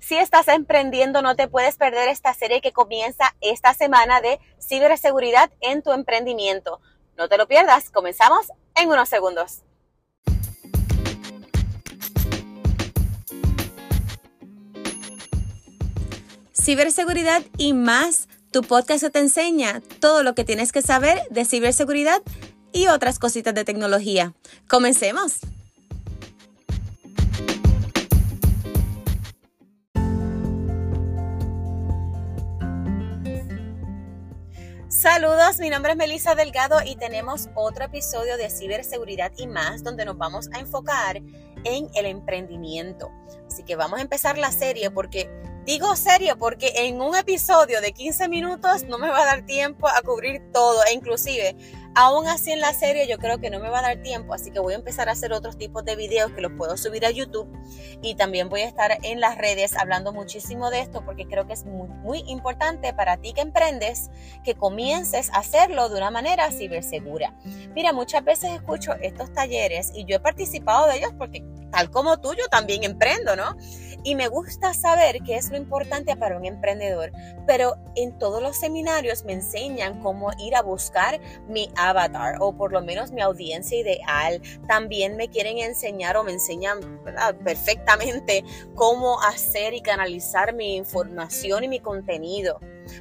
Si estás emprendiendo, no te puedes perder esta serie que comienza esta semana de ciberseguridad en tu emprendimiento. No te lo pierdas, comenzamos en unos segundos. Ciberseguridad y más, tu podcast te enseña todo lo que tienes que saber de ciberseguridad y otras cositas de tecnología. Comencemos. Saludos, mi nombre es Melissa Delgado y tenemos otro episodio de ciberseguridad y más donde nos vamos a enfocar en el emprendimiento. Así que vamos a empezar la serie porque digo serie porque en un episodio de 15 minutos no me va a dar tiempo a cubrir todo e inclusive Aún así en la serie yo creo que no me va a dar tiempo, así que voy a empezar a hacer otros tipos de videos que los puedo subir a YouTube y también voy a estar en las redes hablando muchísimo de esto porque creo que es muy, muy importante para ti que emprendes que comiences a hacerlo de una manera cibersegura. Mira, muchas veces escucho estos talleres y yo he participado de ellos porque tal como tú yo también emprendo, ¿no? Y me gusta saber qué es lo importante para un emprendedor, pero en todos los seminarios me enseñan cómo ir a buscar mi avatar o por lo menos mi audiencia ideal. También me quieren enseñar o me enseñan perfectamente cómo hacer y canalizar mi información y mi contenido.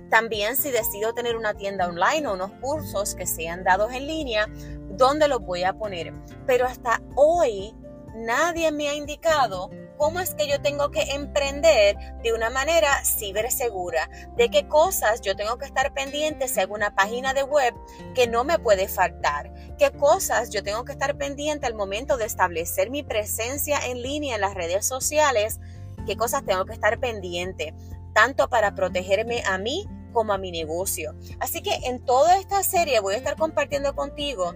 También si decido tener una tienda online o unos cursos que sean dados en línea, ¿dónde los voy a poner? Pero hasta hoy nadie me ha indicado cómo es que yo tengo que emprender de una manera cibersegura, de qué cosas yo tengo que estar pendiente si hago una página de web que no me puede faltar, qué cosas yo tengo que estar pendiente al momento de establecer mi presencia en línea en las redes sociales, qué cosas tengo que estar pendiente, tanto para protegerme a mí como a mi negocio. Así que en toda esta serie voy a estar compartiendo contigo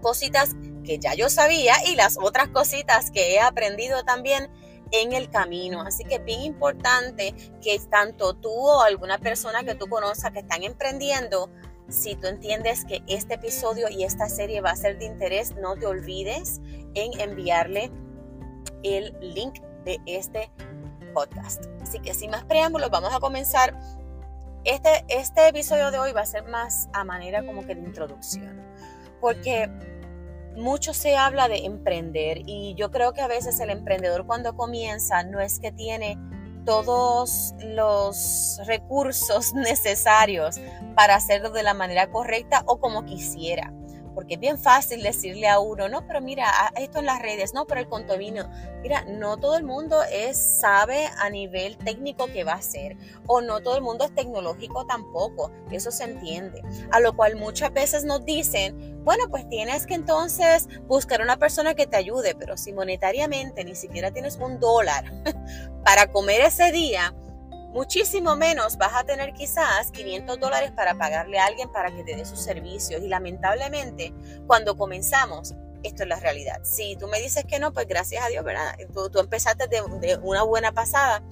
cositas que ya yo sabía y las otras cositas que he aprendido también en el camino. Así que es bien importante que tanto tú o alguna persona que tú conozcas que están emprendiendo, si tú entiendes que este episodio y esta serie va a ser de interés, no te olvides en enviarle el link de este podcast. Así que sin más preámbulos, vamos a comenzar. Este, este episodio de hoy va a ser más a manera como que de introducción, porque mucho se habla de emprender y yo creo que a veces el emprendedor cuando comienza no es que tiene todos los recursos necesarios para hacerlo de la manera correcta o como quisiera porque es bien fácil decirle a uno, no, pero mira, esto en las redes, no, pero el contenido, mira, no todo el mundo es, sabe a nivel técnico qué va a hacer, o no todo el mundo es tecnológico tampoco, eso se entiende, a lo cual muchas veces nos dicen, bueno, pues tienes que entonces buscar una persona que te ayude, pero si monetariamente ni siquiera tienes un dólar para comer ese día, muchísimo menos vas a tener quizás 500 dólares para pagarle a alguien para que te dé sus servicios. Y lamentablemente, cuando comenzamos, esto es la realidad. Si tú me dices que no, pues gracias a Dios, ¿verdad? Tú, empezaste de, de, una buena pasada,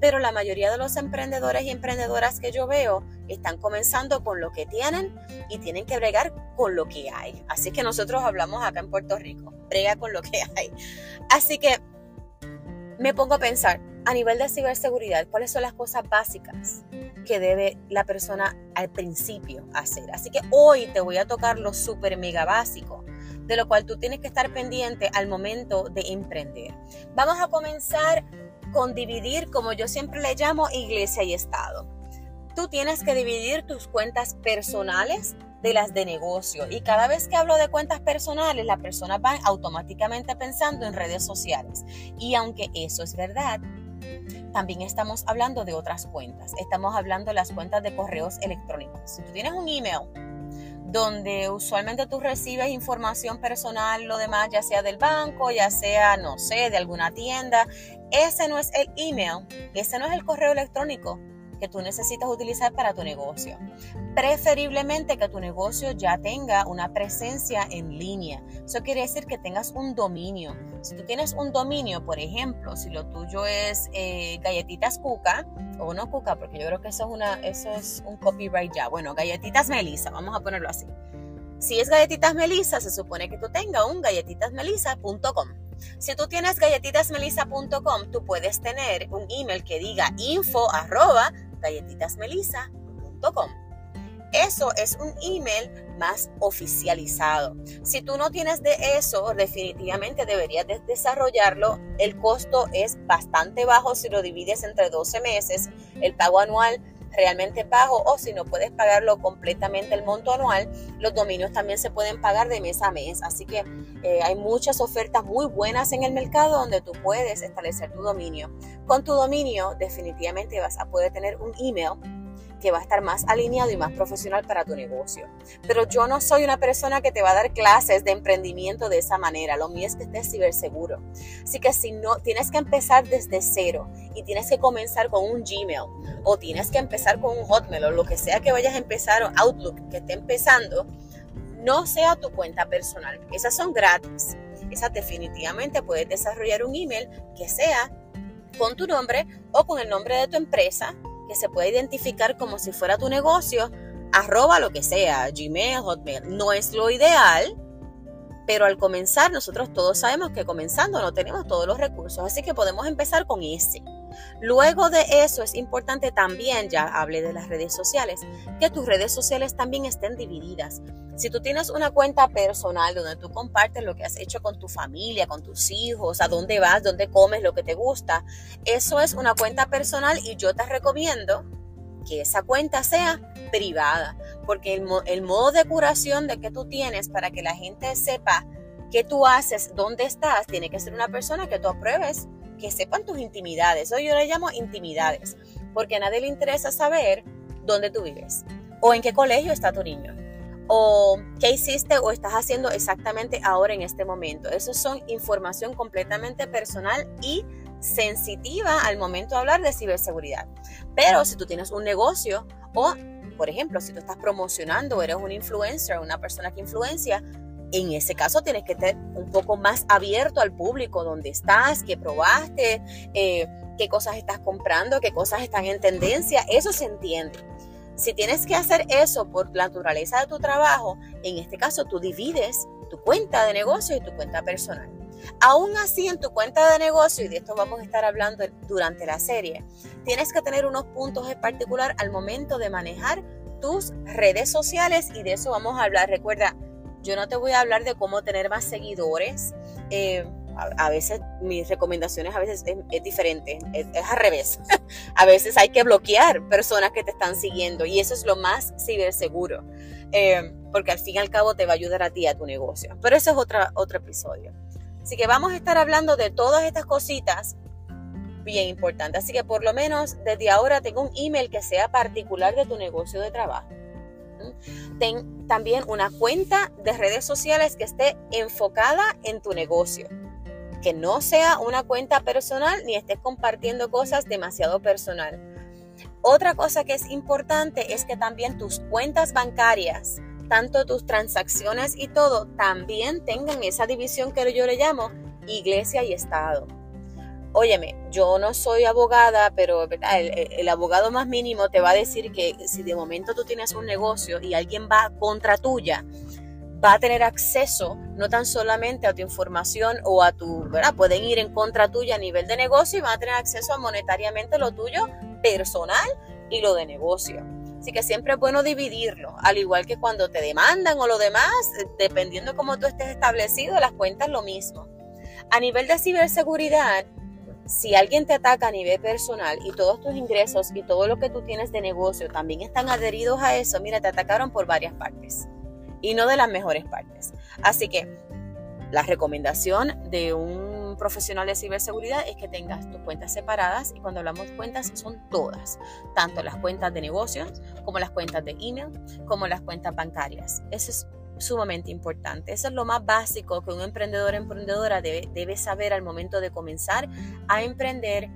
pero la mayoría de los emprendedores y emprendedoras que yo veo están comenzando con lo que tienen y tienen que bregar con lo que hay. Así que nosotros hablamos acá en Puerto Rico, brega con lo que hay. Así que me pongo a pensar, a nivel de ciberseguridad, cuáles son las cosas básicas que debe la persona al principio hacer. Así que hoy te voy a tocar lo súper mega básico, de lo cual tú tienes que estar pendiente al momento de emprender. Vamos a comenzar con dividir, como yo siempre le llamo, iglesia y Estado. Tú tienes que dividir tus cuentas personales de las de negocio. Y cada vez que hablo de cuentas personales, las personas van automáticamente pensando en redes sociales. Y aunque eso es verdad, también estamos hablando de otras cuentas. Estamos hablando de las cuentas de correos electrónicos. Si tú tienes un email donde usualmente tú recibes información personal, lo demás, ya sea del banco, ya sea, no sé, de alguna tienda, ese no es el email, ese no es el correo electrónico que tú necesitas utilizar para tu negocio. Preferiblemente que tu negocio ya tenga una presencia en línea. Eso quiere decir que tengas un dominio. Si tú tienes un dominio, por ejemplo, si lo tuyo es eh, galletitas cuca, o no cuca, porque yo creo que eso es, una, eso es un copyright ya. Bueno, galletitas melisa, vamos a ponerlo así. Si es galletitas melisa, se supone que tú tengas un galletitasmelisa.com. Si tú tienes galletitasmelisa.com, tú puedes tener un email que diga info galletitasmelisa.com. Eso es un email más oficializado. Si tú no tienes de eso, definitivamente deberías desarrollarlo. El costo es bastante bajo si lo divides entre 12 meses. El pago anual realmente bajo o si no puedes pagarlo completamente el monto anual, los dominios también se pueden pagar de mes a mes. Así que eh, hay muchas ofertas muy buenas en el mercado donde tú puedes establecer tu dominio. Con tu dominio definitivamente vas a poder tener un email que va a estar más alineado y más profesional para tu negocio. Pero yo no soy una persona que te va a dar clases de emprendimiento de esa manera. Lo mío es que estés ciberseguro. Así que si no, tienes que empezar desde cero y tienes que comenzar con un Gmail o tienes que empezar con un Hotmail o lo que sea que vayas a empezar o Outlook que esté empezando, no sea tu cuenta personal. Esas son gratis. Esas definitivamente puedes desarrollar un email que sea con tu nombre o con el nombre de tu empresa que se puede identificar como si fuera tu negocio, arroba lo que sea, Gmail, Hotmail. No es lo ideal, pero al comenzar nosotros todos sabemos que comenzando no tenemos todos los recursos, así que podemos empezar con ese. Luego de eso es importante también, ya hablé de las redes sociales, que tus redes sociales también estén divididas. Si tú tienes una cuenta personal donde tú compartes lo que has hecho con tu familia, con tus hijos, a dónde vas, dónde comes, lo que te gusta, eso es una cuenta personal y yo te recomiendo que esa cuenta sea privada, porque el, modo de curación de que tú tienes para que la gente sepa qué tú haces, dónde estás, tiene que ser una persona que tú apruebes que sepan tus intimidades. Hoy yo le llamo intimidades, porque a nadie le interesa saber dónde tú vives o en qué colegio está tu niño o qué hiciste o estás haciendo exactamente ahora en este momento. Eso son información completamente personal y sensitiva al momento de hablar de ciberseguridad. Pero si tú tienes un negocio o, por ejemplo, si tú estás promocionando, eres un influencer, una persona que influencia, en ese caso tienes que estar un poco más abierto al público, dónde estás, qué probaste, eh, qué cosas estás comprando, qué cosas están en tendencia, eso se entiende. Si tienes que hacer eso por la naturaleza de tu trabajo, en este caso tú divides tu cuenta de negocio y tu cuenta personal. Aún así, en tu cuenta de negocio, y de esto vamos a estar hablando durante la serie, tienes que tener unos puntos en particular al momento de manejar tus redes sociales y de eso vamos a hablar. Recuerda, yo no te voy a hablar de cómo tener más seguidores. Eh, a, veces mis recomendaciones a veces es, diferente, es, al revés. a veces hay que bloquear personas que te están siguiendo y eso es lo más ciberseguro, eh, porque al fin y al cabo te va a ayudar a ti, a tu negocio. Pero eso es otra, otro episodio. Así que vamos a estar hablando de todas estas cositas bien importantes. Así que por lo menos desde ahora tengo un email que sea particular de tu negocio de trabajo Ten también una cuenta de redes sociales que esté enfocada en tu negocio. Que no sea una cuenta personal ni estés compartiendo cosas demasiado personal. Otra cosa que es importante es que también tus cuentas bancarias, tanto tus transacciones y todo, también tengan esa división que yo le llamo iglesia y Estado óyeme, yo no soy abogada, pero el, abogado más mínimo te va a decir que si de momento tú tienes un negocio y alguien va contra tuya, va a tener acceso no tan solamente a tu información o a tu, ¿verdad? Pueden ir en contra tuya a nivel de negocio y van a tener acceso a monetariamente lo tuyo personal y lo de negocio. Así que siempre es bueno dividirlo, al igual que cuando te demandan o lo demás, dependiendo de cómo tú estés establecido, las cuentas lo mismo. A nivel de ciberseguridad, si alguien te ataca a nivel personal y todos tus ingresos y todo lo que tú tienes de negocio también están adheridos a eso, mira, te atacaron por varias partes y no de las mejores partes. Así que la recomendación de un profesional de ciberseguridad es que tengas tus cuentas separadas y cuando hablamos de cuentas son todas, tanto las cuentas de negocios como las cuentas de email, como las cuentas bancarias. Eso es sumamente importante. Eso es lo más básico que un emprendedor o emprendedora debe, debe saber al momento de comenzar a emprender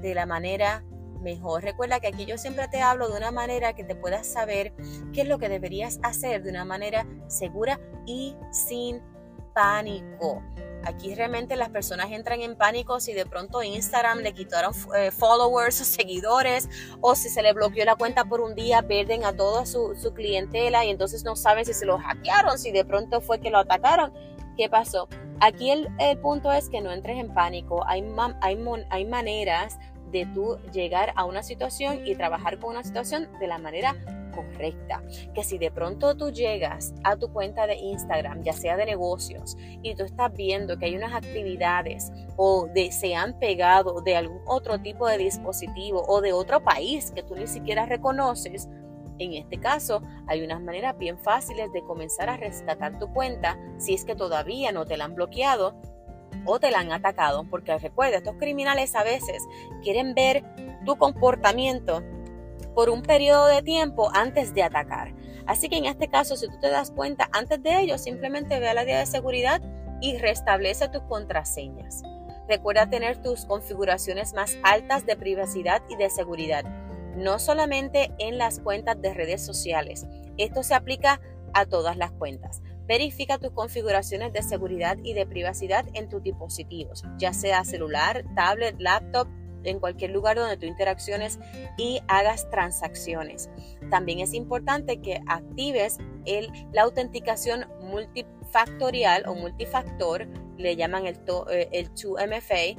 de la manera mejor. Recuerda que aquí yo siempre te hablo de una manera que te puedas saber qué es lo que deberías hacer de una manera segura y sin pánico. Aquí realmente las personas entran en pánico si de pronto Instagram le quitaron eh, followers o seguidores o si se le bloqueó la cuenta por un día, pierden a toda su, su clientela y entonces no saben si se lo hackearon, si de pronto fue que lo atacaron. ¿Qué pasó? Aquí el, punto es que no entres en pánico. Hay, hay, hay maneras de tú llegar a una situación y trabajar con una situación de la manera correcta. Que si de pronto tú llegas a tu cuenta de Instagram, ya sea de negocios, y tú estás viendo que hay unas actividades o de, se han pegado de algún otro tipo de dispositivo o de otro país que tú ni siquiera reconoces, en este caso, hay unas maneras bien fáciles de comenzar a rescatar tu cuenta si es que todavía no te la han bloqueado o te la han atacado, porque recuerda, estos criminales a veces quieren ver tu comportamiento por un periodo de tiempo antes de atacar. Así que en este caso, si tú te das cuenta antes de ello, simplemente ve la área de seguridad y restablece tus contraseñas. Recuerda tener tus configuraciones más altas de privacidad y de seguridad, no solamente en las cuentas de redes sociales. Esto se aplica a todas las cuentas. Verifica tus configuraciones de seguridad y de privacidad en tus dispositivos, ya sea celular, tablet, laptop, en cualquier lugar donde tú interacciones y hagas transacciones. También es importante que actives la autenticación multifactorial o multifactor, le llaman el, eh, el 2MFA,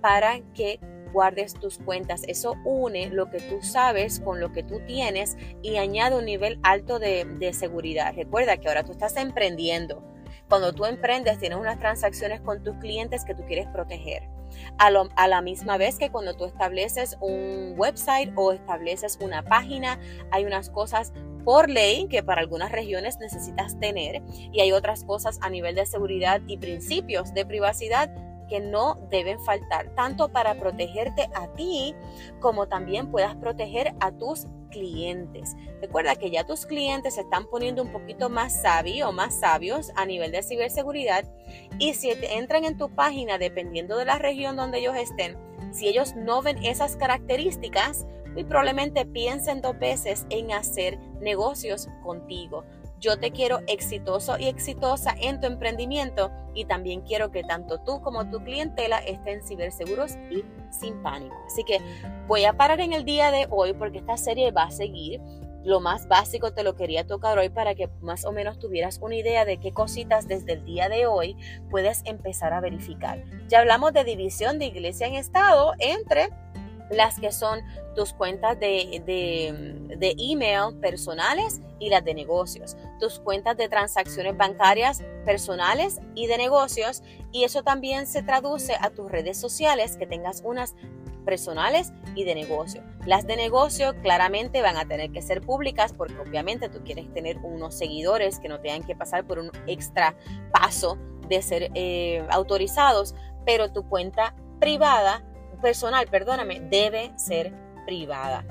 para que guardes tus cuentas. Eso une lo que tú sabes con lo que tú tienes y añade un nivel alto de, de seguridad. Recuerda que ahora tú estás emprendiendo. Cuando tú emprendes, tienes unas transacciones con tus clientes que tú quieres proteger a, la misma vez que cuando tú estableces un website o estableces una página, hay unas cosas por ley que para algunas regiones necesitas tener y hay otras cosas a nivel de seguridad y principios de privacidad que no deben faltar, tanto para protegerte a ti como también puedas proteger a tus clientes. Recuerda que ya tus clientes se están poniendo un poquito más sabios o más sabios a nivel de ciberseguridad y si entran en tu página, dependiendo de la región donde ellos estén, si ellos no ven esas características, muy probablemente piensen dos veces en hacer negocios contigo. Yo te quiero exitoso y exitosa en tu emprendimiento y también quiero que tanto tú como tu clientela estén ciberseguros y sin pánico. Así que voy a parar en el día de hoy porque esta serie va a seguir. Lo más básico te lo quería tocar hoy para que más o menos tuvieras una idea de qué cositas desde el día de hoy puedes empezar a verificar. Ya hablamos de división de iglesia en estado entre las que son tus cuentas de, de, email personales y las de negocios, tus cuentas de transacciones bancarias personales y de negocios, y eso también se traduce a tus redes sociales, que tengas unas personales y de negocio. Las de negocio claramente van a tener que ser públicas porque obviamente tú quieres tener unos seguidores que no tengan que pasar por un extra paso de ser eh, autorizados, pero tu cuenta privada personal, perdóname, debe ser privada.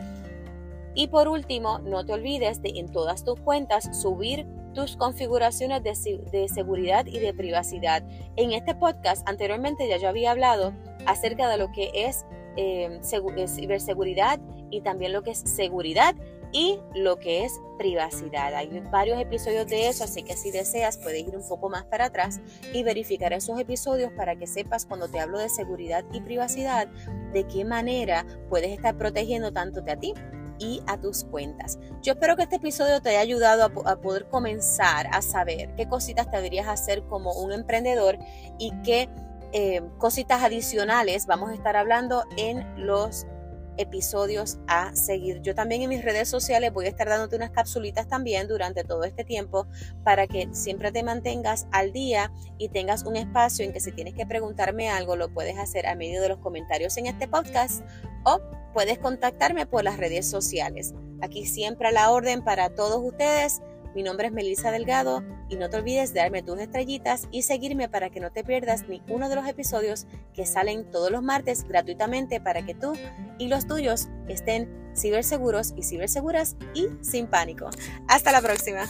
Y por último, no te olvides de en todas tus cuentas subir tus configuraciones de, seguridad y de privacidad. En este podcast anteriormente ya yo había hablado acerca de lo que es eh, eh, ciberseguridad y también lo que es seguridad y lo que es privacidad. Hay varios episodios de eso, así que si deseas puedes ir un poco más para atrás y verificar esos episodios para que sepas cuando te hablo de seguridad y privacidad, de qué manera puedes estar protegiendo tanto a ti y a tus cuentas. Yo espero que este episodio te haya ayudado a, poder comenzar a saber qué cositas te deberías hacer como un emprendedor y qué eh, cositas adicionales vamos a estar hablando en los episodios a seguir. Yo también en mis redes sociales voy a estar dándote unas capsulitas también durante todo este tiempo para que siempre te mantengas al día y tengas un espacio en que si tienes que preguntarme algo lo puedes hacer a medio de los comentarios en este podcast o puedes contactarme por las redes sociales. Aquí siempre a la orden para todos ustedes. Mi nombre es Melissa Delgado y no te olvides de darme tus estrellitas y seguirme para que no te pierdas ni uno de los episodios que salen todos los martes gratuitamente para que tú y los tuyos estén ciberseguros y ciberseguras y sin pánico. Hasta la próxima.